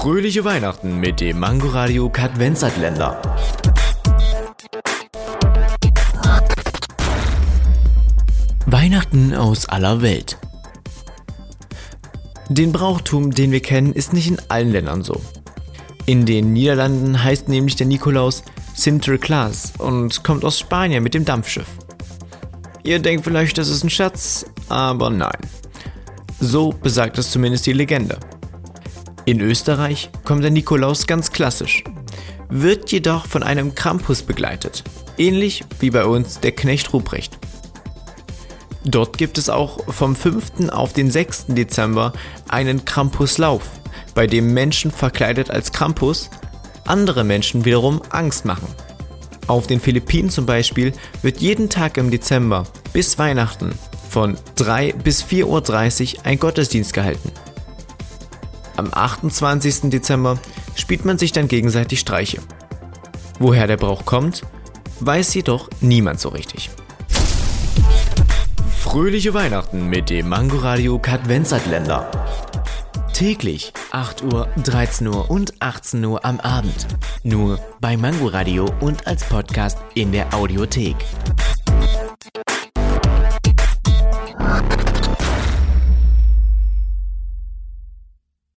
Fröhliche Weihnachten mit dem Mangoradio Kadvenzatländer. Weihnachten aus aller Welt. Den Brauchtum, den wir kennen, ist nicht in allen Ländern so. In den Niederlanden heißt nämlich der Nikolaus Sinterklaas und kommt aus Spanien mit dem Dampfschiff. Ihr denkt vielleicht, das ist ein Schatz, aber nein. So besagt es zumindest die Legende. In Österreich kommt der Nikolaus ganz klassisch, wird jedoch von einem Krampus begleitet, ähnlich wie bei uns der Knecht Ruprecht. Dort gibt es auch vom 5. auf den 6. Dezember einen Krampuslauf, bei dem Menschen verkleidet als Krampus andere Menschen wiederum Angst machen. Auf den Philippinen zum Beispiel wird jeden Tag im Dezember bis Weihnachten von 3 bis 4.30 Uhr ein Gottesdienst gehalten. Am 28. Dezember spielt man sich dann gegenseitig Streiche. Woher der Brauch kommt, weiß jedoch niemand so richtig. Fröhliche Weihnachten mit dem Mangoradio Kadvenzatländer. Täglich 8 Uhr, 13 Uhr und 18 Uhr am Abend. Nur bei Mangoradio und als Podcast in der Audiothek.